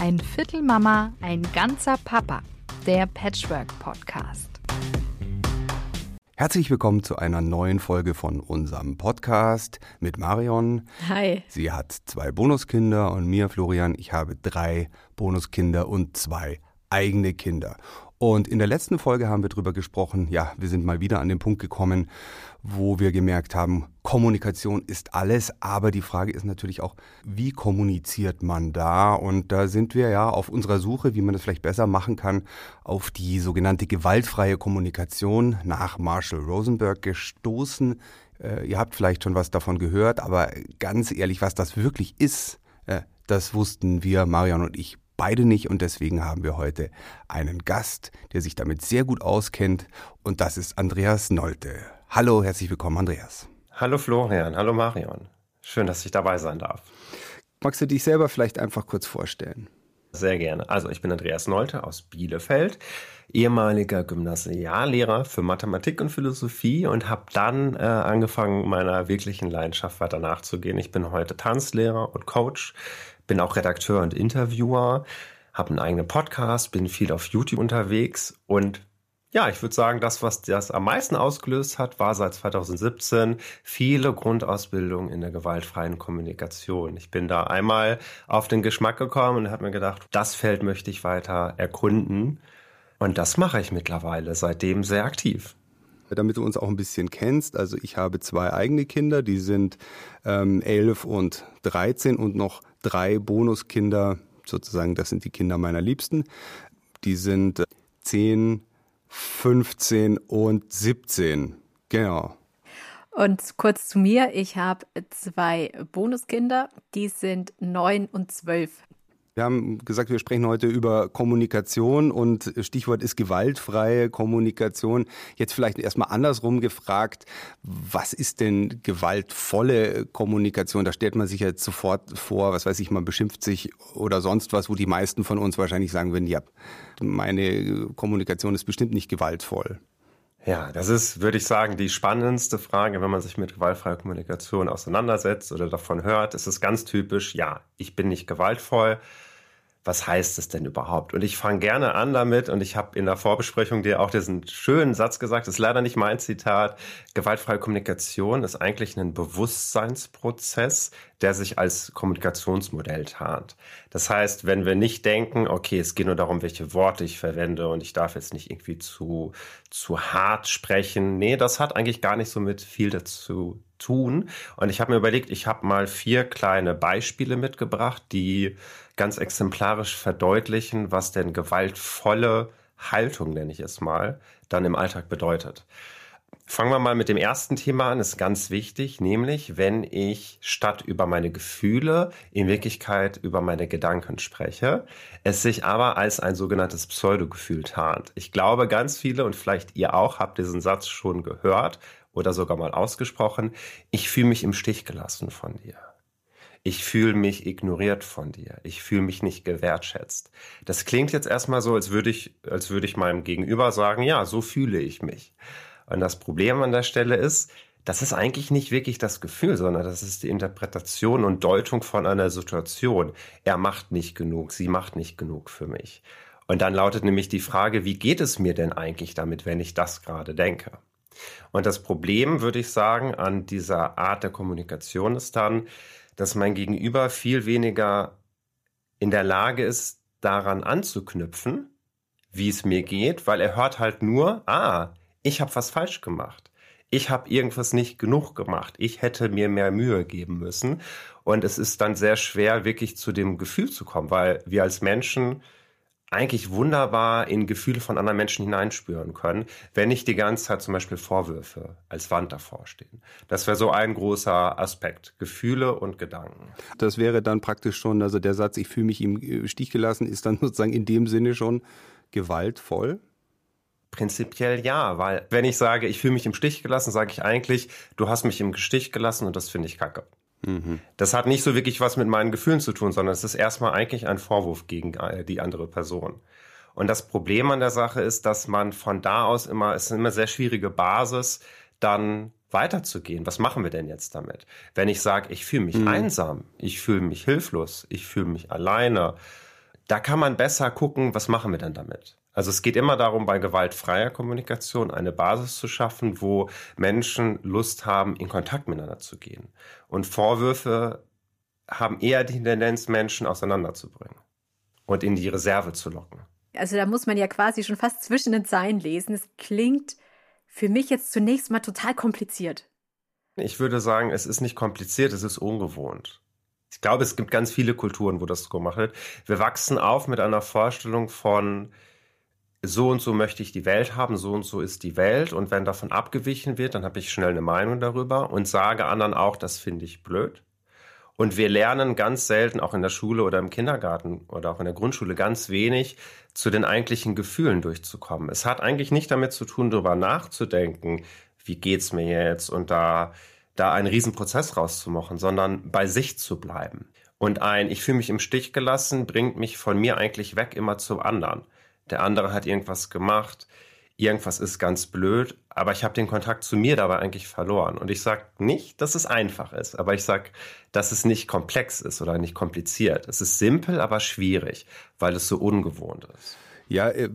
Ein Viertel Mama, ein ganzer Papa. Der Patchwork Podcast. Herzlich willkommen zu einer neuen Folge von unserem Podcast mit Marion. Hi. Sie hat zwei Bonuskinder und mir, Florian, ich habe drei Bonuskinder und zwei eigene Kinder. Und in der letzten Folge haben wir darüber gesprochen, ja, wir sind mal wieder an den Punkt gekommen, wo wir gemerkt haben, Kommunikation ist alles, aber die Frage ist natürlich auch, wie kommuniziert man da? Und da sind wir ja auf unserer Suche, wie man das vielleicht besser machen kann, auf die sogenannte gewaltfreie Kommunikation nach Marshall Rosenberg gestoßen. Äh, ihr habt vielleicht schon was davon gehört, aber ganz ehrlich, was das wirklich ist, äh, das wussten wir, Marion und ich, beide nicht und deswegen haben wir heute einen Gast, der sich damit sehr gut auskennt und das ist Andreas Nolte. Hallo, herzlich willkommen, Andreas. Hallo Florian, hallo Marion. Schön, dass ich dabei sein darf. Magst du dich selber vielleicht einfach kurz vorstellen? Sehr gerne. Also ich bin Andreas Nolte aus Bielefeld, ehemaliger Gymnasiallehrer für Mathematik und Philosophie und habe dann äh, angefangen, meiner wirklichen Leidenschaft weiter nachzugehen. Ich bin heute Tanzlehrer und Coach, bin auch Redakteur und Interviewer, habe einen eigenen Podcast, bin viel auf YouTube unterwegs und ja, ich würde sagen, das, was das am meisten ausgelöst hat, war seit 2017 viele Grundausbildungen in der gewaltfreien Kommunikation. Ich bin da einmal auf den Geschmack gekommen und habe mir gedacht, das Feld möchte ich weiter erkunden. Und das mache ich mittlerweile seitdem sehr aktiv damit du uns auch ein bisschen kennst. Also ich habe zwei eigene Kinder, die sind ähm, 11 und 13 und noch drei Bonuskinder, sozusagen, das sind die Kinder meiner Liebsten. Die sind 10, 15 und 17. Genau. Und kurz zu mir, ich habe zwei Bonuskinder, die sind 9 und 12. Wir haben gesagt, wir sprechen heute über Kommunikation und Stichwort ist gewaltfreie Kommunikation. Jetzt vielleicht erstmal andersrum gefragt, was ist denn gewaltvolle Kommunikation? Da stellt man sich jetzt sofort vor, was weiß ich, man beschimpft sich oder sonst was, wo die meisten von uns wahrscheinlich sagen würden, ja, meine Kommunikation ist bestimmt nicht gewaltvoll. Ja, das ist, würde ich sagen, die spannendste Frage, wenn man sich mit gewaltfreier Kommunikation auseinandersetzt oder davon hört. Es ist ganz typisch, ja, ich bin nicht gewaltvoll was heißt es denn überhaupt? Und ich fange gerne an damit, und ich habe in der Vorbesprechung dir auch diesen schönen Satz gesagt, das ist leider nicht mein Zitat, gewaltfreie Kommunikation ist eigentlich ein Bewusstseinsprozess, der sich als Kommunikationsmodell tarnt. Das heißt, wenn wir nicht denken, okay, es geht nur darum, welche Worte ich verwende und ich darf jetzt nicht irgendwie zu, zu hart sprechen. Nee, das hat eigentlich gar nicht so mit viel dazu tun. Und ich habe mir überlegt, ich habe mal vier kleine Beispiele mitgebracht, die ganz exemplarisch verdeutlichen, was denn gewaltvolle Haltung, nenne ich es mal, dann im Alltag bedeutet. Fangen wir mal mit dem ersten Thema an, ist ganz wichtig, nämlich wenn ich statt über meine Gefühle in Wirklichkeit über meine Gedanken spreche, es sich aber als ein sogenanntes Pseudogefühl tarnt. Ich glaube, ganz viele und vielleicht ihr auch habt diesen Satz schon gehört oder sogar mal ausgesprochen, ich fühle mich im Stich gelassen von dir ich fühle mich ignoriert von dir, ich fühle mich nicht gewertschätzt. Das klingt jetzt erstmal so, als würde ich, als würde ich meinem Gegenüber sagen, ja, so fühle ich mich. Und das Problem an der Stelle ist, das ist eigentlich nicht wirklich das Gefühl, sondern das ist die Interpretation und Deutung von einer Situation. Er macht nicht genug, sie macht nicht genug für mich. Und dann lautet nämlich die Frage, wie geht es mir denn eigentlich damit, wenn ich das gerade denke? Und das Problem, würde ich sagen, an dieser Art der Kommunikation ist dann, dass mein Gegenüber viel weniger in der Lage ist, daran anzuknüpfen, wie es mir geht, weil er hört halt nur, ah, ich habe was falsch gemacht. Ich habe irgendwas nicht genug gemacht. Ich hätte mir mehr Mühe geben müssen. Und es ist dann sehr schwer, wirklich zu dem Gefühl zu kommen, weil wir als Menschen eigentlich wunderbar in Gefühle von anderen Menschen hineinspüren können, wenn nicht die ganze Zeit zum Beispiel Vorwürfe als Wand davor stehen. Das wäre so ein großer Aspekt. Gefühle und Gedanken. Das wäre dann praktisch schon, also der Satz, ich fühle mich im Stich gelassen, ist dann sozusagen in dem Sinne schon gewaltvoll? Prinzipiell ja, weil wenn ich sage, ich fühle mich im Stich gelassen, sage ich eigentlich, du hast mich im Stich gelassen und das finde ich kacke. Mhm. Das hat nicht so wirklich was mit meinen Gefühlen zu tun, sondern es ist erstmal eigentlich ein Vorwurf gegen äh, die andere Person. Und das Problem an der Sache ist, dass man von da aus immer, es ist eine immer sehr schwierige Basis, dann weiterzugehen. Was machen wir denn jetzt damit? Wenn ich sage, ich fühle mich mhm. einsam, ich fühle mich hilflos, ich fühle mich alleine, da kann man besser gucken, was machen wir denn damit? Also es geht immer darum, bei gewaltfreier Kommunikation eine Basis zu schaffen, wo Menschen Lust haben, in Kontakt miteinander zu gehen. Und Vorwürfe haben eher die Tendenz, Menschen auseinanderzubringen und in die Reserve zu locken. Also da muss man ja quasi schon fast zwischen den Zeilen lesen. Es klingt für mich jetzt zunächst mal total kompliziert. Ich würde sagen, es ist nicht kompliziert, es ist ungewohnt. Ich glaube, es gibt ganz viele Kulturen, wo das so gemacht wird. Wir wachsen auf mit einer Vorstellung von, so und so möchte ich die Welt haben, so und so ist die Welt. Und wenn davon abgewichen wird, dann habe ich schnell eine Meinung darüber und sage anderen auch, das finde ich blöd. Und wir lernen ganz selten, auch in der Schule oder im Kindergarten oder auch in der Grundschule, ganz wenig zu den eigentlichen Gefühlen durchzukommen. Es hat eigentlich nicht damit zu tun, darüber nachzudenken, wie geht's mir jetzt und da, da einen Riesenprozess rauszumachen, sondern bei sich zu bleiben. Und ein, ich fühle mich im Stich gelassen, bringt mich von mir eigentlich weg immer zum anderen der andere hat irgendwas gemacht, irgendwas ist ganz blöd, aber ich habe den Kontakt zu mir dabei eigentlich verloren. Und ich sage nicht, dass es einfach ist, aber ich sage, dass es nicht komplex ist oder nicht kompliziert. Es ist simpel, aber schwierig, weil es so ungewohnt ist. Ja, äh,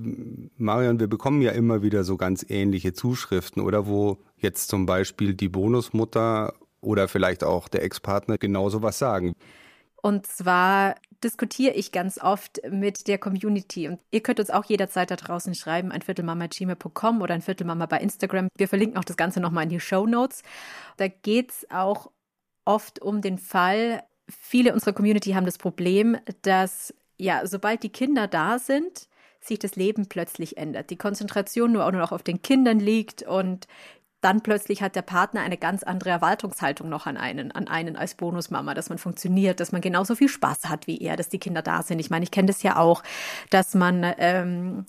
Marion, wir bekommen ja immer wieder so ganz ähnliche Zuschriften oder wo jetzt zum Beispiel die Bonusmutter oder vielleicht auch der Ex-Partner genau so was sagen. Und zwar diskutiere ich ganz oft mit der Community. Und ihr könnt uns auch jederzeit da draußen schreiben, ein Viertelmama.gmail.com oder ein Viertelmama bei Instagram. Wir verlinken auch das Ganze nochmal in die Show Notes. Da geht es auch oft um den Fall, viele unserer Community haben das Problem, dass ja, sobald die Kinder da sind, sich das Leben plötzlich ändert. Die Konzentration nur auch nur noch auf den Kindern liegt und dann plötzlich hat der Partner eine ganz andere Erwartungshaltung noch an einen, an einen als Bonusmama, dass man funktioniert, dass man genauso viel Spaß hat wie er, dass die Kinder da sind. Ich meine, ich kenne das ja auch, dass man ähm,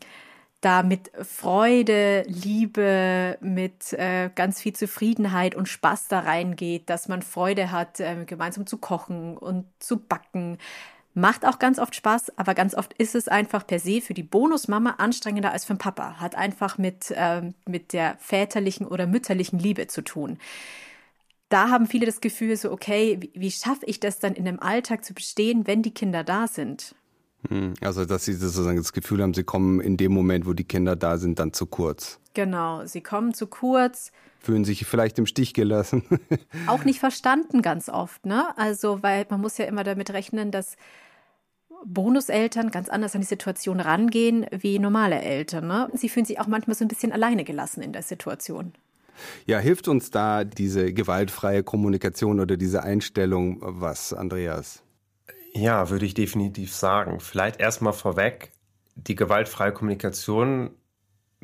da mit Freude, Liebe, mit äh, ganz viel Zufriedenheit und Spaß da reingeht, dass man Freude hat, äh, gemeinsam zu kochen und zu backen, Macht auch ganz oft Spaß, aber ganz oft ist es einfach per se für die Bonusmama anstrengender als für den Papa. Hat einfach mit, äh, mit der väterlichen oder mütterlichen Liebe zu tun. Da haben viele das Gefühl so, okay, wie, wie schaffe ich das dann in dem Alltag zu bestehen, wenn die Kinder da sind? Hm, also, dass sie sozusagen das Gefühl haben, sie kommen in dem Moment, wo die Kinder da sind, dann zu kurz. Genau, sie kommen zu kurz. Fühlen sich vielleicht im Stich gelassen. Auch nicht verstanden ganz oft, ne? Also, weil man muss ja immer damit rechnen, dass Bonuseltern ganz anders an die Situation rangehen wie normale Eltern. Ne? Sie fühlen sich auch manchmal so ein bisschen alleine gelassen in der Situation. Ja, hilft uns da diese gewaltfreie Kommunikation oder diese Einstellung was, Andreas? Ja, würde ich definitiv sagen. Vielleicht erstmal vorweg, die gewaltfreie Kommunikation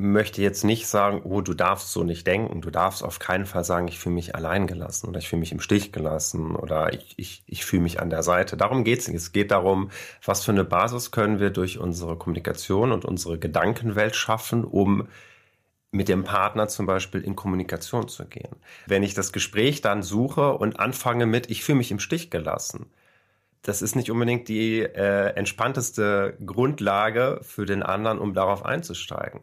möchte jetzt nicht sagen, oh, du darfst so nicht denken. Du darfst auf keinen Fall sagen, ich fühle mich allein gelassen oder ich fühle mich im Stich gelassen oder ich, ich, ich fühle mich an der Seite. Darum geht es nicht. Es geht darum, was für eine Basis können wir durch unsere Kommunikation und unsere Gedankenwelt schaffen, um mit dem Partner zum Beispiel in Kommunikation zu gehen. Wenn ich das Gespräch dann suche und anfange mit, ich fühle mich im Stich gelassen, das ist nicht unbedingt die äh, entspannteste Grundlage für den anderen, um darauf einzusteigen.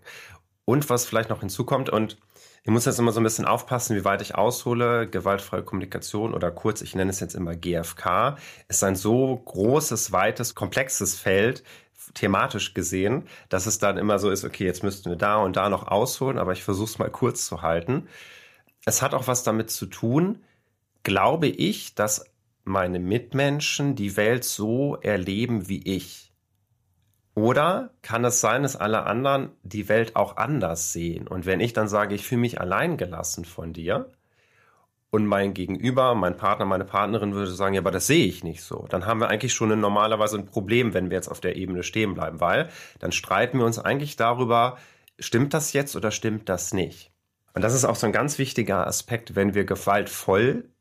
Und was vielleicht noch hinzukommt, und ich muss jetzt immer so ein bisschen aufpassen, wie weit ich aushole. Gewaltfreie Kommunikation oder kurz, ich nenne es jetzt immer GFK, ist ein so großes, weites, komplexes Feld, thematisch gesehen, dass es dann immer so ist, okay, jetzt müssten wir da und da noch ausholen, aber ich versuche es mal kurz zu halten. Es hat auch was damit zu tun, glaube ich, dass meine Mitmenschen die Welt so erleben wie ich. Oder kann es sein, dass alle anderen die Welt auch anders sehen? Und wenn ich dann sage, ich fühle mich alleingelassen von dir und mein Gegenüber, mein Partner, meine Partnerin würde sagen, ja, aber das sehe ich nicht so, dann haben wir eigentlich schon normalerweise ein Problem, wenn wir jetzt auf der Ebene stehen bleiben, weil dann streiten wir uns eigentlich darüber, stimmt das jetzt oder stimmt das nicht? Und das ist auch so ein ganz wichtiger Aspekt, wenn wir gewaltvoll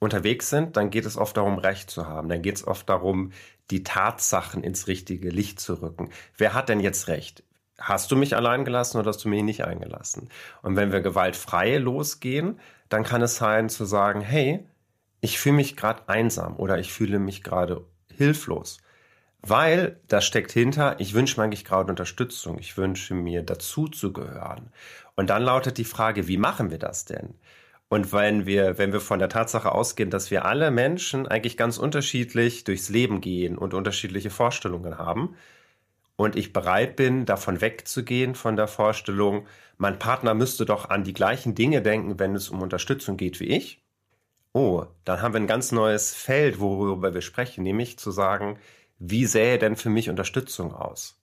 unterwegs sind, dann geht es oft darum, Recht zu haben. Dann geht es oft darum, die Tatsachen ins richtige Licht zu rücken. Wer hat denn jetzt Recht? Hast du mich allein gelassen oder hast du mich nicht eingelassen? Und wenn wir gewaltfrei losgehen, dann kann es sein zu sagen, hey, ich fühle mich gerade einsam oder ich fühle mich gerade hilflos. Weil da steckt hinter, ich wünsche mir eigentlich gerade Unterstützung, ich wünsche mir dazu zu gehören. Und dann lautet die Frage, wie machen wir das denn? Und wenn wir, wenn wir von der Tatsache ausgehen, dass wir alle Menschen eigentlich ganz unterschiedlich durchs Leben gehen und unterschiedliche Vorstellungen haben, und ich bereit bin, davon wegzugehen, von der Vorstellung, mein Partner müsste doch an die gleichen Dinge denken, wenn es um Unterstützung geht wie ich, oh, dann haben wir ein ganz neues Feld, worüber wir sprechen, nämlich zu sagen, wie sähe denn für mich Unterstützung aus?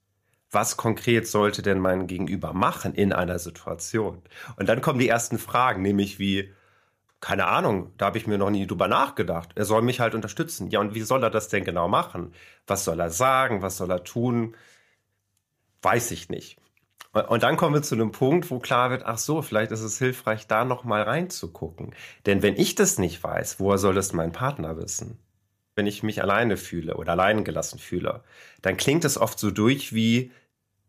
Was konkret sollte denn mein Gegenüber machen in einer Situation? Und dann kommen die ersten Fragen, nämlich wie, keine Ahnung, da habe ich mir noch nie drüber nachgedacht. Er soll mich halt unterstützen. Ja, und wie soll er das denn genau machen? Was soll er sagen? Was soll er tun? Weiß ich nicht. Und dann kommen wir zu einem Punkt, wo klar wird, ach so, vielleicht ist es hilfreich, da noch mal reinzugucken. Denn wenn ich das nicht weiß, woher soll es mein Partner wissen? Wenn ich mich alleine fühle oder allein gelassen fühle, dann klingt es oft so durch wie,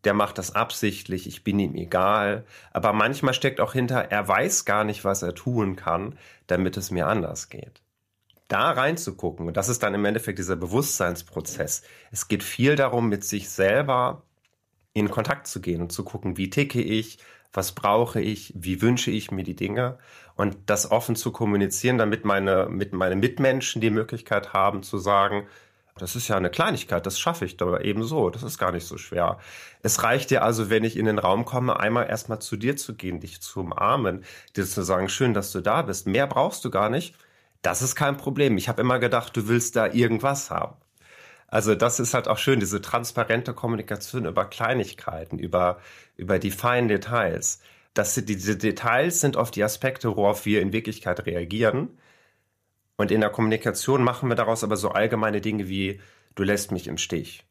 der macht das absichtlich, ich bin ihm egal. Aber manchmal steckt auch hinter, er weiß gar nicht, was er tun kann, damit es mir anders geht. Da reinzugucken, und das ist dann im Endeffekt dieser Bewusstseinsprozess. Es geht viel darum, mit sich selber in Kontakt zu gehen und zu gucken, wie ticke ich, was brauche ich, wie wünsche ich mir die Dinge und das offen zu kommunizieren, damit meine, mit meine Mitmenschen die Möglichkeit haben zu sagen, das ist ja eine Kleinigkeit, das schaffe ich aber eben so, das ist gar nicht so schwer. Es reicht dir also, wenn ich in den Raum komme, einmal erstmal zu dir zu gehen, dich zu umarmen, dir zu sagen, schön, dass du da bist. Mehr brauchst du gar nicht. Das ist kein Problem. Ich habe immer gedacht, du willst da irgendwas haben. Also das ist halt auch schön, diese transparente Kommunikation über Kleinigkeiten, über, über die feinen Details. Das, diese Details sind oft die Aspekte, worauf wir in Wirklichkeit reagieren. Und in der Kommunikation machen wir daraus aber so allgemeine Dinge wie, du lässt mich im Stich.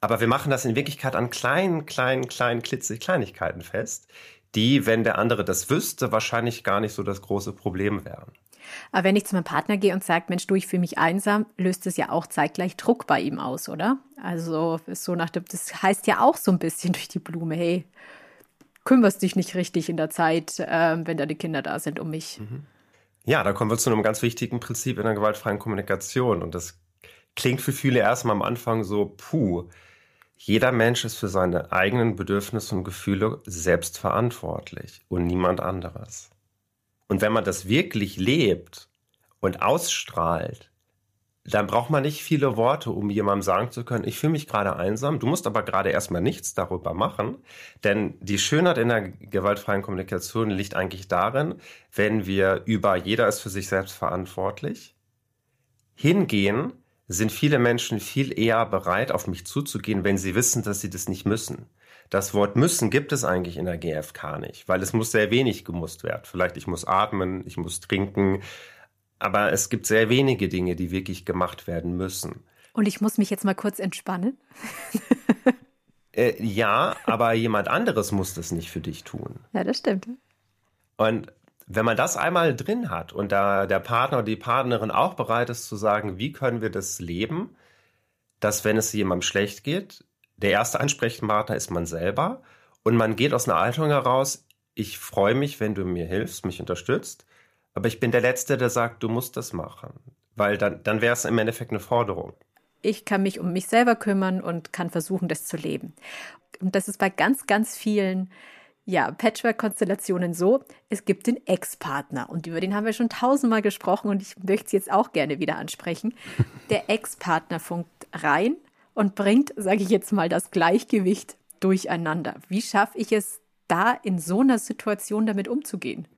Aber wir machen das in Wirklichkeit an kleinen, kleinen, kleinen, Kleinigkeiten fest, die, wenn der andere das wüsste, wahrscheinlich gar nicht so das große Problem wären. Aber wenn ich zu meinem Partner gehe und sage, Mensch, du, ich fühle mich einsam, löst es ja auch zeitgleich Druck bei ihm aus, oder? Also so nach dem, das heißt ja auch so ein bisschen durch die Blume, hey, kümmerst dich nicht richtig in der Zeit, äh, wenn deine Kinder da sind um mich. Mhm. Ja, da kommen wir zu einem ganz wichtigen Prinzip in der gewaltfreien Kommunikation. Und das klingt für viele erstmal am Anfang so, puh, jeder Mensch ist für seine eigenen Bedürfnisse und Gefühle selbst verantwortlich und niemand anderes. Und wenn man das wirklich lebt und ausstrahlt, dann braucht man nicht viele Worte, um jemandem sagen zu können, ich fühle mich gerade einsam. Du musst aber gerade erstmal nichts darüber machen. Denn die Schönheit in der gewaltfreien Kommunikation liegt eigentlich darin, wenn wir über jeder ist für sich selbst verantwortlich hingehen, sind viele Menschen viel eher bereit, auf mich zuzugehen, wenn sie wissen, dass sie das nicht müssen. Das Wort müssen gibt es eigentlich in der GfK nicht, weil es muss sehr wenig gemusst werden. Vielleicht ich muss atmen, ich muss trinken, aber es gibt sehr wenige Dinge, die wirklich gemacht werden müssen. Und ich muss mich jetzt mal kurz entspannen. äh, ja, aber jemand anderes muss das nicht für dich tun. Ja, das stimmt. Und wenn man das einmal drin hat und da der Partner oder die Partnerin auch bereit ist zu sagen, wie können wir das leben, dass wenn es jemandem schlecht geht, der erste Ansprechpartner ist man selber und man geht aus einer Haltung heraus, ich freue mich, wenn du mir hilfst, mich unterstützt aber ich bin der Letzte, der sagt, du musst das machen. Weil dann, dann wäre es im Endeffekt eine Forderung. Ich kann mich um mich selber kümmern und kann versuchen, das zu leben. Und das ist bei ganz, ganz vielen ja, Patchwork-Konstellationen so, es gibt den Ex-Partner und über den haben wir schon tausendmal gesprochen und ich möchte es jetzt auch gerne wieder ansprechen. Der Ex-Partner funkt rein und bringt, sage ich jetzt mal, das Gleichgewicht durcheinander. Wie schaffe ich es da in so einer Situation damit umzugehen?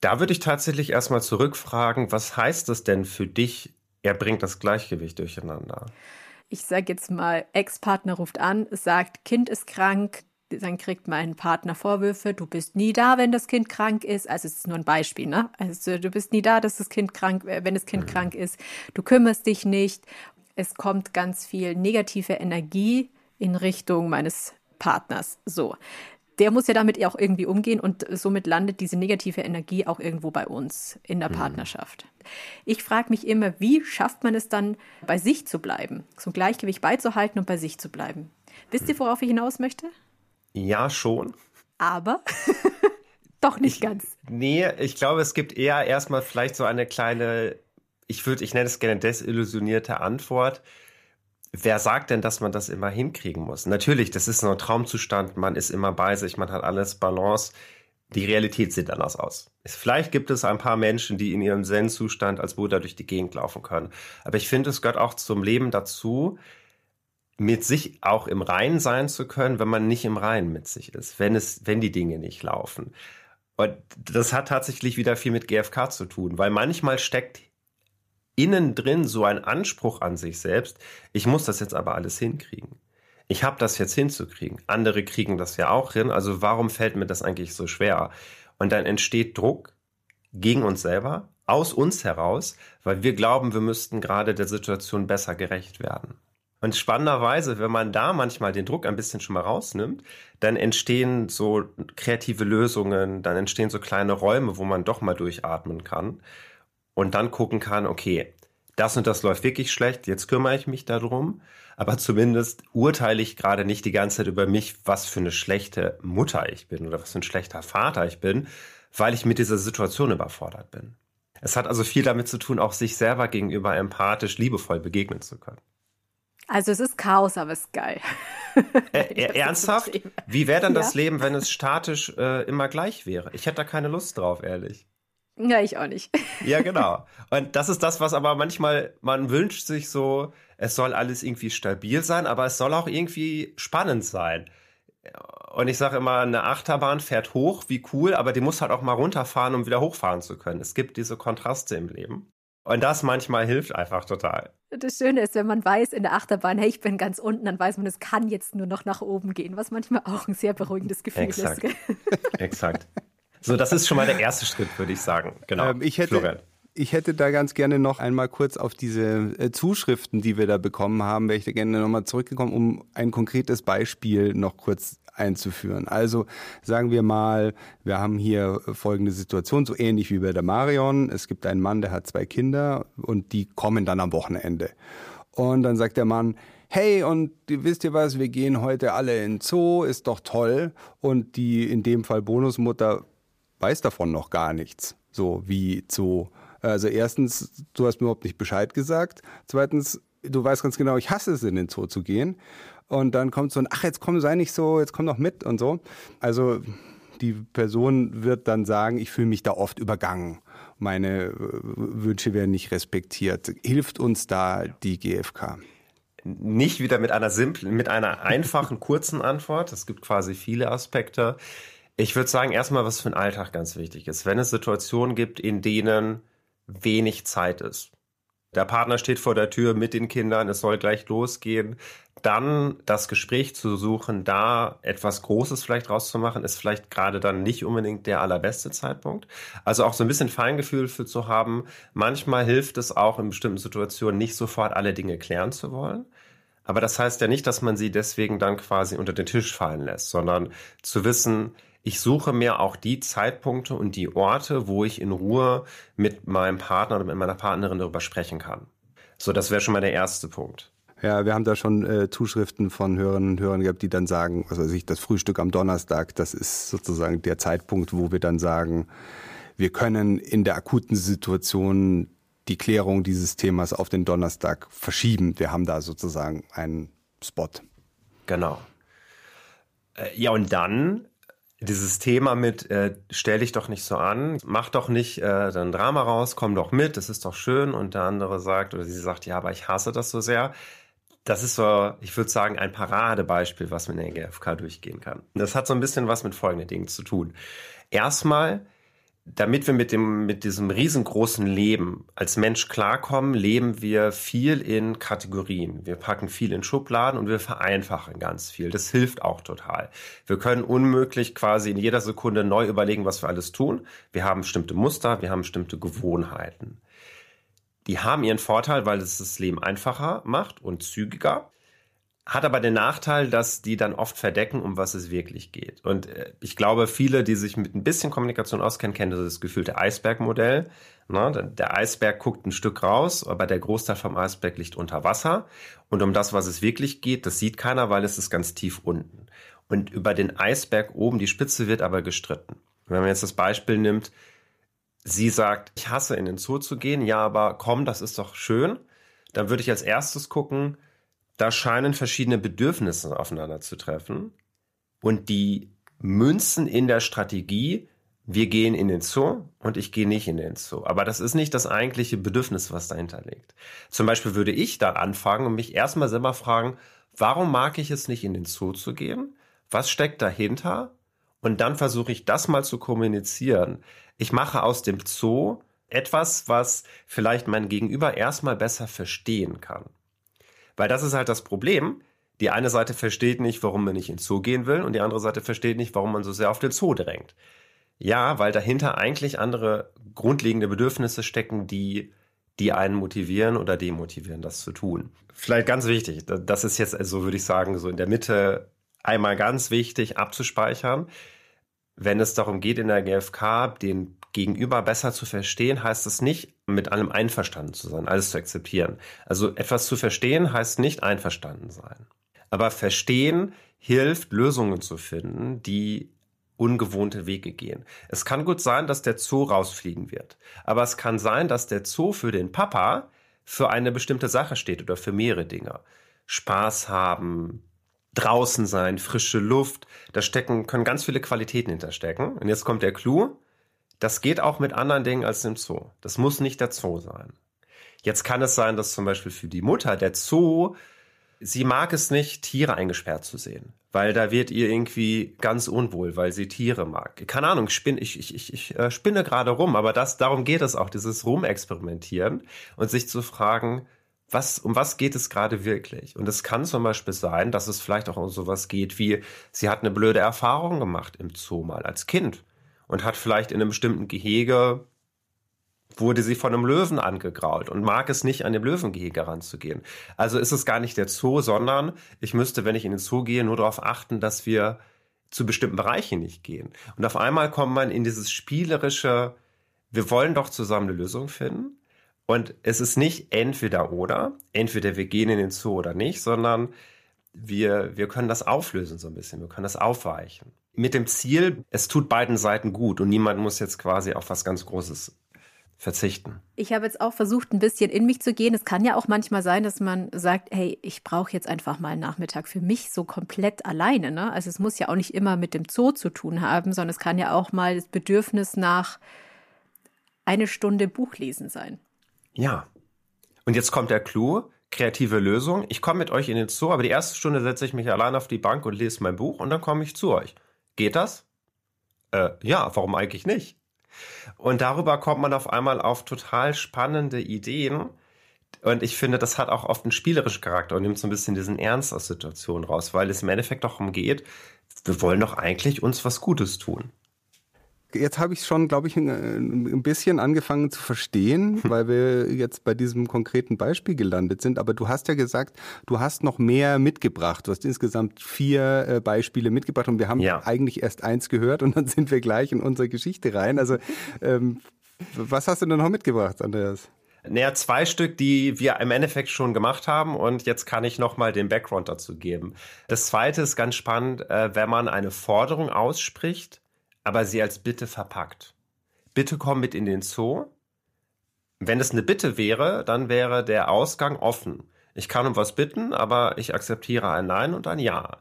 Da würde ich tatsächlich erstmal zurückfragen, was heißt das denn für dich, er bringt das Gleichgewicht durcheinander? Ich sage jetzt mal, Ex-Partner ruft an, sagt, Kind ist krank, dann kriegt mein Partner Vorwürfe, du bist nie da, wenn das Kind krank ist. Also es ist nur ein Beispiel, ne? Also du bist nie da, dass das Kind krank, äh, wenn das Kind mhm. krank ist. Du kümmerst dich nicht. Es kommt ganz viel negative Energie in Richtung meines Partners. So der muss ja damit auch irgendwie umgehen und somit landet diese negative Energie auch irgendwo bei uns in der mhm. Partnerschaft. Ich frage mich immer, wie schafft man es dann, bei sich zu bleiben, so ein Gleichgewicht beizuhalten und bei sich zu bleiben? Wisst ihr, worauf ich hinaus möchte? Ja, schon. Aber doch nicht ich, ganz. Nee, ich glaube, es gibt eher erstmal vielleicht so eine kleine, ich würde, ich nenne es gerne desillusionierte Antwort wer sagt denn, dass man das immer hinkriegen muss? Natürlich, das ist so ein Traumzustand, man ist immer bei sich, man hat alles Balance. Die Realität sieht anders aus. Vielleicht gibt es ein paar Menschen, die in ihrem Zen-Zustand als Buddha durch die Gegend laufen können. Aber ich finde, es gehört auch zum Leben dazu, mit sich auch im Rein sein zu können, wenn man nicht im Rein mit sich ist, wenn es, wenn die Dinge nicht laufen. Und das hat tatsächlich wieder viel mit GFK zu tun, weil manchmal steckt innen drin so ein Anspruch an sich selbst, ich muss das jetzt aber alles hinkriegen. Ich habe das jetzt hinzukriegen. Andere kriegen das ja auch hin, also warum fällt mir das eigentlich so schwer? Und dann entsteht Druck gegen uns selber, aus uns heraus, weil wir glauben, wir müssten gerade der Situation besser gerecht werden. Und spannenderweise, wenn man da manchmal den Druck ein bisschen schon mal rausnimmt, dann entstehen so kreative Lösungen, dann entstehen so kleine Räume, wo man doch mal durchatmen kann und dann gucken kann, okay, das und das läuft wirklich schlecht, jetzt kümmere ich mich darum, aber zumindest urteile ich gerade nicht die ganze Zeit über mich, was für eine schlechte Mutter ich bin oder was für ein schlechter Vater ich bin, weil ich mit dieser Situation überfordert bin. Es hat also viel damit zu tun, auch sich selber gegenüber empathisch, liebevoll begegnen zu können. Also es ist Chaos, aber es ist geil. Äh, ernsthaft? Wie wäre dann ja. das Leben, wenn es statisch äh, immer gleich wäre? Ich hätte da keine Lust drauf, ehrlich. Ja, ich auch nicht. Ja, genau. Und das ist das, was aber manchmal, man wünscht sich so, es soll alles irgendwie stabil sein, aber es soll auch irgendwie spannend sein. Und ich sage immer, eine Achterbahn fährt hoch, wie cool, aber die muss halt auch mal runterfahren, um wieder hochfahren zu können. Es gibt diese Kontraste im Leben. Und das manchmal hilft einfach total. Das Schöne ist, wenn man weiß in der Achterbahn, hey, ich bin ganz unten, dann weiß man, es kann jetzt nur noch nach oben gehen, was manchmal auch ein sehr beruhigendes Gefühl Exakt. ist. Exakt. So, das ist schon mal der erste Schritt, würde ich sagen. Genau. Ähm, ich hätte, Florian. Ich hätte da ganz gerne noch einmal kurz auf diese äh, Zuschriften, die wir da bekommen haben, wäre ich da gerne nochmal zurückgekommen, um ein konkretes Beispiel noch kurz einzuführen. Also sagen wir mal, wir haben hier folgende Situation, so ähnlich wie bei der Marion. Es gibt einen Mann, der hat zwei Kinder und die kommen dann am Wochenende. Und dann sagt der Mann, hey, und wisst ihr was, wir gehen heute alle in Zoo, ist doch toll. Und die in dem Fall Bonusmutter weiß davon noch gar nichts. So wie Zoo. Also erstens, du hast mir überhaupt nicht Bescheid gesagt. Zweitens, du weißt ganz genau, ich hasse es, in den Zoo zu gehen. Und dann kommt so ein, ach, jetzt komm, sei nicht so, jetzt komm doch mit und so. Also die Person wird dann sagen, ich fühle mich da oft übergangen. Meine äh, Wünsche werden nicht respektiert. Hilft uns da die GfK? Nicht wieder mit einer simplen, mit einer einfachen, kurzen Antwort. Es gibt quasi viele Aspekte. Ich würde sagen, erstmal, was für ein Alltag ganz wichtig ist. Wenn es Situationen gibt, in denen wenig Zeit ist. Der Partner steht vor der Tür mit den Kindern, es soll gleich losgehen. Dann das Gespräch zu suchen, da etwas Großes vielleicht rauszumachen, ist vielleicht gerade dann nicht unbedingt der allerbeste Zeitpunkt. Also auch so ein bisschen Feingefühl für zu haben. Manchmal hilft es auch in bestimmten Situationen nicht sofort alle Dinge klären zu wollen. Aber das heißt ja nicht, dass man sie deswegen dann quasi unter den Tisch fallen lässt, sondern zu wissen, ich suche mir auch die Zeitpunkte und die Orte, wo ich in Ruhe mit meinem Partner oder mit meiner Partnerin darüber sprechen kann. So, das wäre schon mal der erste Punkt. Ja, wir haben da schon äh, Zuschriften von Hörerinnen und Hörern gehabt, die dann sagen, was weiß ich, das Frühstück am Donnerstag, das ist sozusagen der Zeitpunkt, wo wir dann sagen, wir können in der akuten Situation die Klärung dieses Themas auf den Donnerstag verschieben. Wir haben da sozusagen einen Spot. Genau. Äh, ja, und dann dieses Thema mit, äh, stell dich doch nicht so an, mach doch nicht äh, dein Drama raus, komm doch mit, das ist doch schön. Und der andere sagt, oder sie sagt, ja, aber ich hasse das so sehr. Das ist so, ich würde sagen, ein Paradebeispiel, was man in der GfK durchgehen kann. Das hat so ein bisschen was mit folgenden Dingen zu tun. Erstmal damit wir mit dem, mit diesem riesengroßen Leben als Mensch klarkommen, leben wir viel in Kategorien. Wir packen viel in Schubladen und wir vereinfachen ganz viel. Das hilft auch total. Wir können unmöglich quasi in jeder Sekunde neu überlegen, was wir alles tun. Wir haben bestimmte Muster, wir haben bestimmte Gewohnheiten. Die haben ihren Vorteil, weil es das Leben einfacher macht und zügiger. Hat aber den Nachteil, dass die dann oft verdecken, um was es wirklich geht. Und äh, ich glaube, viele, die sich mit ein bisschen Kommunikation auskennen, kennen das gefühlte Eisbergmodell. Ne? Der Eisberg guckt ein Stück raus, aber der Großteil vom Eisberg liegt unter Wasser. Und um das, was es wirklich geht, das sieht keiner, weil es ist ganz tief unten. Und über den Eisberg oben, die Spitze wird aber gestritten. Wenn man jetzt das Beispiel nimmt, sie sagt, ich hasse in den Zoo zu gehen, ja, aber komm, das ist doch schön. Dann würde ich als erstes gucken, da scheinen verschiedene Bedürfnisse aufeinander zu treffen und die münzen in der Strategie wir gehen in den Zoo und ich gehe nicht in den Zoo. Aber das ist nicht das eigentliche Bedürfnis, was dahinter liegt. Zum Beispiel würde ich da anfangen und mich erstmal selber fragen, warum mag ich es nicht in den Zoo zu gehen? Was steckt dahinter? Und dann versuche ich das mal zu kommunizieren. Ich mache aus dem Zoo etwas, was vielleicht mein Gegenüber erstmal besser verstehen kann. Weil das ist halt das Problem. Die eine Seite versteht nicht, warum man nicht ins Zoo gehen will und die andere Seite versteht nicht, warum man so sehr auf den Zoo drängt. Ja, weil dahinter eigentlich andere grundlegende Bedürfnisse stecken, die, die einen motivieren oder demotivieren, das zu tun. Vielleicht ganz wichtig, das ist jetzt, also würde ich sagen, so in der Mitte einmal ganz wichtig abzuspeichern. Wenn es darum geht, in der GfK den Gegenüber besser zu verstehen, heißt es nicht, mit allem einverstanden zu sein, alles zu akzeptieren. Also etwas zu verstehen heißt nicht einverstanden sein. Aber verstehen hilft, Lösungen zu finden, die ungewohnte Wege gehen. Es kann gut sein, dass der Zoo rausfliegen wird. Aber es kann sein, dass der Zoo für den Papa für eine bestimmte Sache steht oder für mehrere Dinge. Spaß haben, draußen sein, frische Luft. Da stecken, können ganz viele Qualitäten hinterstecken. Und jetzt kommt der Clou. Das geht auch mit anderen Dingen als dem Zoo. Das muss nicht der Zoo sein. Jetzt kann es sein, dass zum Beispiel für die Mutter der Zoo sie mag es nicht, Tiere eingesperrt zu sehen, weil da wird ihr irgendwie ganz unwohl, weil sie Tiere mag. Keine Ahnung, ich, spinne, ich, ich, ich, ich äh, spinne gerade rum, aber das, darum geht es auch, dieses Rumexperimentieren und sich zu fragen, was, um was geht es gerade wirklich? Und es kann zum Beispiel sein, dass es vielleicht auch um sowas geht wie, sie hat eine blöde Erfahrung gemacht im Zoo mal als Kind und hat vielleicht in einem bestimmten Gehege wurde sie von einem Löwen angegrault und mag es nicht, an dem Löwengehege ranzugehen. Also ist es gar nicht der Zoo, sondern ich müsste, wenn ich in den Zoo gehe, nur darauf achten, dass wir zu bestimmten Bereichen nicht gehen. Und auf einmal kommt man in dieses spielerische, wir wollen doch zusammen eine Lösung finden. Und es ist nicht entweder oder, entweder wir gehen in den Zoo oder nicht, sondern wir, wir können das auflösen so ein bisschen, wir können das aufweichen. Mit dem Ziel, es tut beiden Seiten gut und niemand muss jetzt quasi auf was ganz Großes verzichten. Ich habe jetzt auch versucht, ein bisschen in mich zu gehen. Es kann ja auch manchmal sein, dass man sagt, hey, ich brauche jetzt einfach mal einen Nachmittag für mich so komplett alleine. Ne? Also es muss ja auch nicht immer mit dem Zoo zu tun haben, sondern es kann ja auch mal das Bedürfnis nach eine Stunde Buchlesen sein. Ja. Und jetzt kommt der Clou, kreative Lösung. Ich komme mit euch in den Zoo, aber die erste Stunde setze ich mich allein auf die Bank und lese mein Buch und dann komme ich zu euch. Geht das? Äh, ja, warum eigentlich nicht? Und darüber kommt man auf einmal auf total spannende Ideen. Und ich finde, das hat auch oft einen spielerischen Charakter und nimmt so ein bisschen diesen Ernst aus Situationen raus, weil es im Endeffekt darum geht, wir wollen doch eigentlich uns was Gutes tun. Jetzt habe ich schon, glaube ich, ein bisschen angefangen zu verstehen, weil wir jetzt bei diesem konkreten Beispiel gelandet sind. Aber du hast ja gesagt, du hast noch mehr mitgebracht. Du hast insgesamt vier äh, Beispiele mitgebracht und wir haben ja. eigentlich erst eins gehört und dann sind wir gleich in unsere Geschichte rein. Also ähm, was hast du denn noch mitgebracht, Andreas? Naja, zwei Stück, die wir im Endeffekt schon gemacht haben und jetzt kann ich nochmal den Background dazu geben. Das zweite ist ganz spannend, äh, wenn man eine Forderung ausspricht, aber sie als Bitte verpackt. Bitte komm mit in den Zoo. Wenn es eine Bitte wäre, dann wäre der Ausgang offen. Ich kann um was bitten, aber ich akzeptiere ein Nein und ein Ja.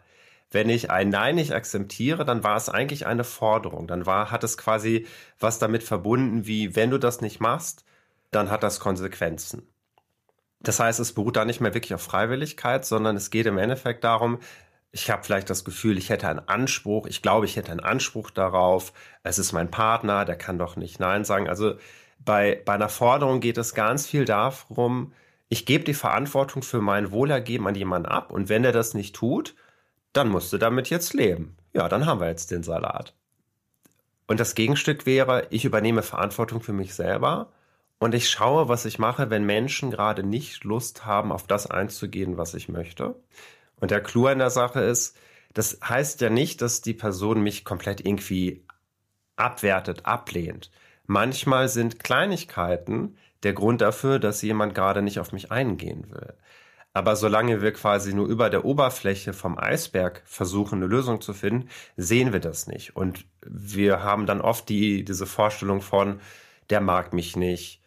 Wenn ich ein Nein nicht akzeptiere, dann war es eigentlich eine Forderung. Dann war, hat es quasi was damit verbunden, wie wenn du das nicht machst, dann hat das Konsequenzen. Das heißt, es beruht da nicht mehr wirklich auf Freiwilligkeit, sondern es geht im Endeffekt darum, ich habe vielleicht das Gefühl, ich hätte einen Anspruch, ich glaube, ich hätte einen Anspruch darauf, es ist mein Partner, der kann doch nicht Nein sagen. Also bei, bei einer Forderung geht es ganz viel darum, ich gebe die Verantwortung für mein Wohlergeben an jemanden ab und wenn er das nicht tut, dann musst du damit jetzt leben. Ja, dann haben wir jetzt den Salat. Und das Gegenstück wäre, ich übernehme Verantwortung für mich selber und ich schaue, was ich mache, wenn Menschen gerade nicht Lust haben, auf das einzugehen, was ich möchte. Und der Clou an der Sache ist, das heißt ja nicht, dass die Person mich komplett irgendwie abwertet, ablehnt. Manchmal sind Kleinigkeiten der Grund dafür, dass jemand gerade nicht auf mich eingehen will. Aber solange wir quasi nur über der Oberfläche vom Eisberg versuchen, eine Lösung zu finden, sehen wir das nicht. Und wir haben dann oft die, diese Vorstellung von, der mag mich nicht,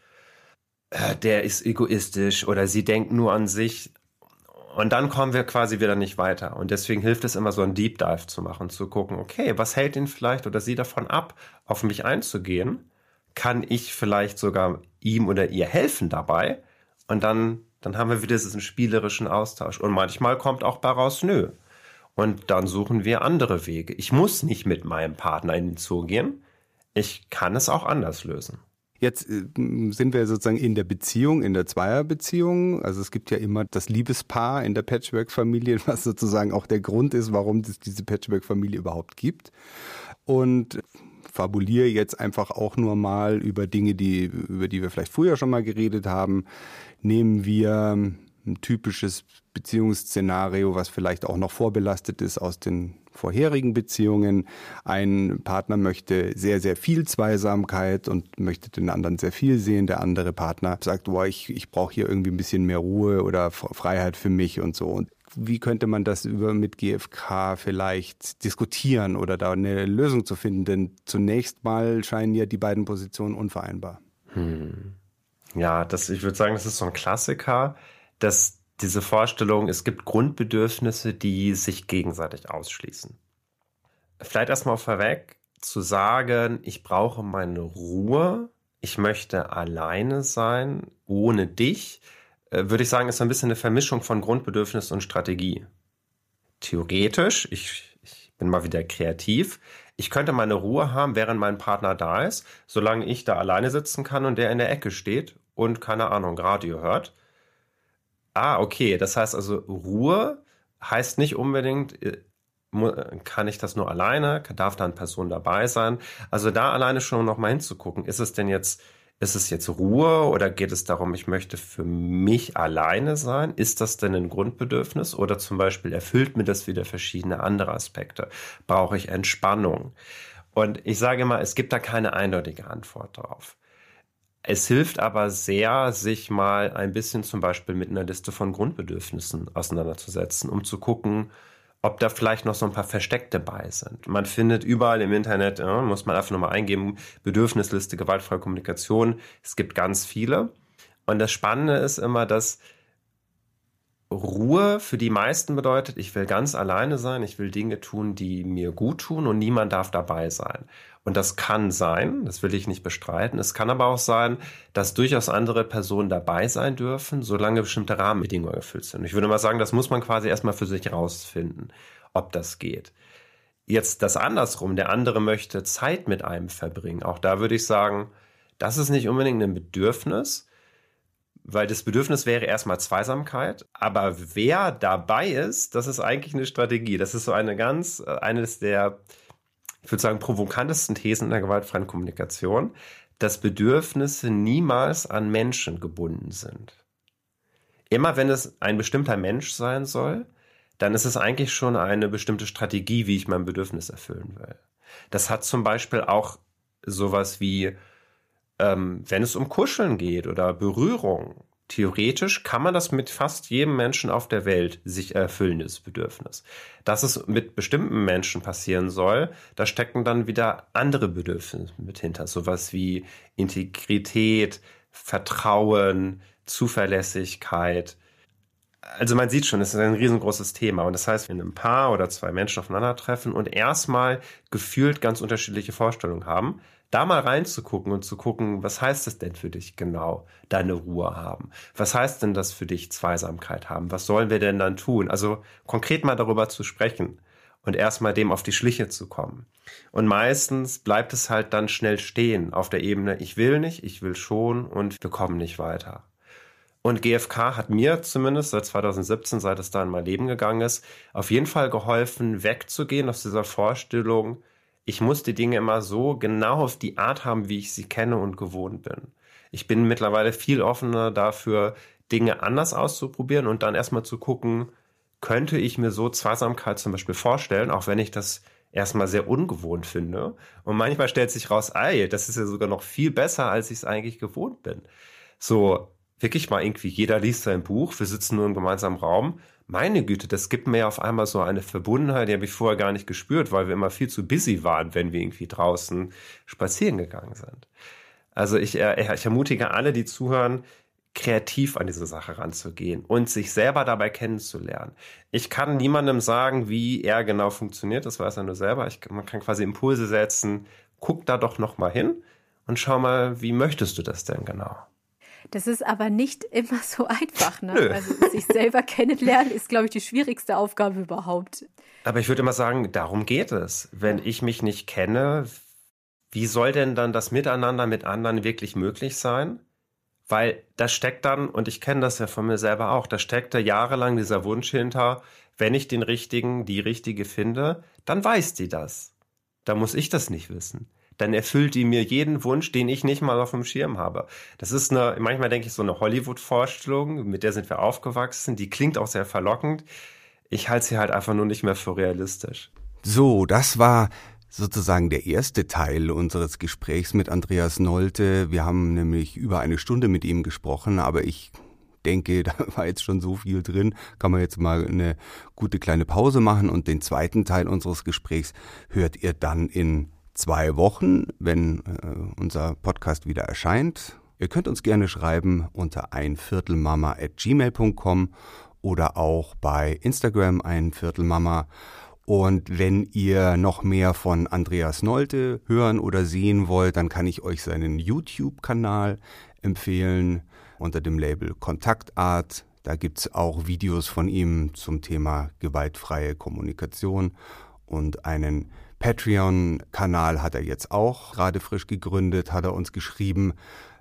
äh, der ist egoistisch oder sie denkt nur an sich. Und dann kommen wir quasi wieder nicht weiter. Und deswegen hilft es immer so ein Deep Dive zu machen, zu gucken, okay, was hält ihn vielleicht oder sie davon ab, auf mich einzugehen? Kann ich vielleicht sogar ihm oder ihr helfen dabei? Und dann, dann haben wir wieder diesen spielerischen Austausch. Und manchmal kommt auch daraus, nö. Und dann suchen wir andere Wege. Ich muss nicht mit meinem Partner in den Zoo gehen. Ich kann es auch anders lösen. Jetzt äh, sind wir sozusagen in der Beziehung, in der Zweierbeziehung. Also es gibt ja immer das Liebespaar in der Patchwork-Familie, was sozusagen auch der Grund ist, warum es diese Patchwork-Familie überhaupt gibt. Und fabuliere jetzt einfach auch nur mal über Dinge, die, über die wir vielleicht früher schon mal geredet haben. Nehmen wir ein typisches Beziehungsszenario, was vielleicht auch noch vorbelastet ist aus den vorherigen Beziehungen. Ein Partner möchte sehr, sehr viel Zweisamkeit und möchte den anderen sehr viel sehen. Der andere Partner sagt, boah, ich, ich brauche hier irgendwie ein bisschen mehr Ruhe oder Freiheit für mich und so. Und wie könnte man das über mit GfK vielleicht diskutieren oder da eine Lösung zu finden? Denn zunächst mal scheinen ja die beiden Positionen unvereinbar. Hm. Ja, das, ich würde sagen, das ist so ein Klassiker, dass diese Vorstellung, es gibt Grundbedürfnisse, die sich gegenseitig ausschließen. Vielleicht erstmal vorweg zu sagen, ich brauche meine Ruhe, ich möchte alleine sein, ohne dich, äh, würde ich sagen, ist ein bisschen eine Vermischung von Grundbedürfnis und Strategie. Theoretisch, ich, ich bin mal wieder kreativ, ich könnte meine Ruhe haben, während mein Partner da ist, solange ich da alleine sitzen kann und der in der Ecke steht und keine Ahnung, Radio hört Ah, okay. Das heißt also, Ruhe heißt nicht unbedingt, äh, kann ich das nur alleine? Darf da eine Person dabei sein? Also da alleine schon noch mal hinzugucken. Ist es denn jetzt, ist es jetzt Ruhe oder geht es darum, ich möchte für mich alleine sein? Ist das denn ein Grundbedürfnis? Oder zum Beispiel erfüllt mir das wieder verschiedene andere Aspekte? Brauche ich Entspannung? Und ich sage mal, es gibt da keine eindeutige Antwort drauf. Es hilft aber sehr, sich mal ein bisschen zum Beispiel mit einer Liste von Grundbedürfnissen auseinanderzusetzen, um zu gucken, ob da vielleicht noch so ein paar Versteckte bei sind. Man findet überall im Internet, ja, muss man einfach nochmal eingeben, Bedürfnisliste, gewaltfreie Kommunikation. Es gibt ganz viele. Und das Spannende ist immer, dass Ruhe für die meisten bedeutet, ich will ganz alleine sein, ich will Dinge tun, die mir gut tun und niemand darf dabei sein. Und das kann sein, das will ich nicht bestreiten. Es kann aber auch sein, dass durchaus andere Personen dabei sein dürfen, solange bestimmte Rahmenbedingungen erfüllt sind. Ich würde mal sagen, das muss man quasi erstmal für sich rausfinden, ob das geht. Jetzt das andersrum, der andere möchte Zeit mit einem verbringen. Auch da würde ich sagen, das ist nicht unbedingt ein Bedürfnis, weil das Bedürfnis wäre erstmal Zweisamkeit, aber wer dabei ist, das ist eigentlich eine Strategie. Das ist so eine ganz, äh, eines der ich würde sagen, provokantesten Thesen in der gewaltfreien Kommunikation, dass Bedürfnisse niemals an Menschen gebunden sind. Immer wenn es ein bestimmter Mensch sein soll, dann ist es eigentlich schon eine bestimmte Strategie, wie ich mein Bedürfnis erfüllen will. Das hat zum Beispiel auch sowas wie, ähm, wenn es um Kuscheln geht oder Berührung theoretisch kann man das mit fast jedem Menschen auf der Welt sich erfüllen, dieses Bedürfnis. Dass es mit bestimmten Menschen passieren soll, da stecken dann wieder andere Bedürfnisse mit hinter. Sowas wie Integrität, Vertrauen, Zuverlässigkeit. Also man sieht schon, es ist ein riesengroßes Thema. Und das heißt, wenn ein Paar oder zwei Menschen aufeinandertreffen und erstmal gefühlt ganz unterschiedliche Vorstellungen haben, da mal reinzugucken und zu gucken, was heißt es denn für dich genau, deine Ruhe haben? Was heißt denn das für dich, Zweisamkeit haben? Was sollen wir denn dann tun? Also konkret mal darüber zu sprechen und erstmal dem auf die Schliche zu kommen. Und meistens bleibt es halt dann schnell stehen auf der Ebene, ich will nicht, ich will schon und wir kommen nicht weiter. Und GFK hat mir zumindest seit 2017, seit es da in mein Leben gegangen ist, auf jeden Fall geholfen, wegzugehen aus dieser Vorstellung, ich muss die Dinge immer so genau auf die Art haben, wie ich sie kenne und gewohnt bin. Ich bin mittlerweile viel offener dafür, Dinge anders auszuprobieren und dann erstmal zu gucken, könnte ich mir so Zweisamkeit zum Beispiel vorstellen, auch wenn ich das erstmal sehr ungewohnt finde. Und manchmal stellt sich raus, ey, das ist ja sogar noch viel besser, als ich es eigentlich gewohnt bin. So, wirklich mal irgendwie, jeder liest sein Buch, wir sitzen nur im gemeinsamen Raum meine Güte, das gibt mir auf einmal so eine Verbundenheit, die habe ich vorher gar nicht gespürt, weil wir immer viel zu busy waren, wenn wir irgendwie draußen spazieren gegangen sind. Also ich, äh, ich ermutige alle, die zuhören, kreativ an diese Sache ranzugehen und sich selber dabei kennenzulernen. Ich kann niemandem sagen, wie er genau funktioniert, das weiß er nur selber. Ich, man kann quasi Impulse setzen, guck da doch noch mal hin und schau mal, wie möchtest du das denn genau? Das ist aber nicht immer so einfach. Ne? Also sich selber kennenlernen ist, glaube ich, die schwierigste Aufgabe überhaupt. Aber ich würde immer sagen, darum geht es. Wenn ich mich nicht kenne, wie soll denn dann das Miteinander mit anderen wirklich möglich sein? Weil da steckt dann, und ich kenne das ja von mir selber auch, da steckt da jahrelang dieser Wunsch hinter, wenn ich den richtigen, die richtige finde, dann weiß die das. Da muss ich das nicht wissen. Dann erfüllt die mir jeden Wunsch, den ich nicht mal auf dem Schirm habe. Das ist eine, manchmal denke ich, so eine Hollywood-Vorstellung, mit der sind wir aufgewachsen, die klingt auch sehr verlockend. Ich halte sie halt einfach nur nicht mehr für realistisch. So, das war sozusagen der erste Teil unseres Gesprächs mit Andreas Nolte. Wir haben nämlich über eine Stunde mit ihm gesprochen, aber ich denke, da war jetzt schon so viel drin, kann man jetzt mal eine gute kleine Pause machen und den zweiten Teil unseres Gesprächs hört ihr dann in zwei Wochen, wenn äh, unser Podcast wieder erscheint. Ihr könnt uns gerne schreiben unter einviertelmama@gmail.com oder auch bei Instagram einviertelmama. Und wenn ihr noch mehr von Andreas Nolte hören oder sehen wollt, dann kann ich euch seinen YouTube-Kanal empfehlen unter dem Label Kontaktart. Da gibt es auch Videos von ihm zum Thema gewaltfreie Kommunikation und einen Patreon-Kanal hat er jetzt auch gerade frisch gegründet, hat er uns geschrieben.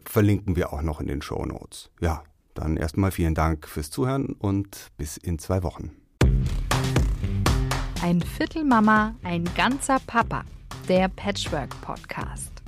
Verlinken wir auch noch in den Show Notes. Ja, dann erstmal vielen Dank fürs Zuhören und bis in zwei Wochen. Ein Viertel Mama, ein ganzer Papa. Der Patchwork Podcast.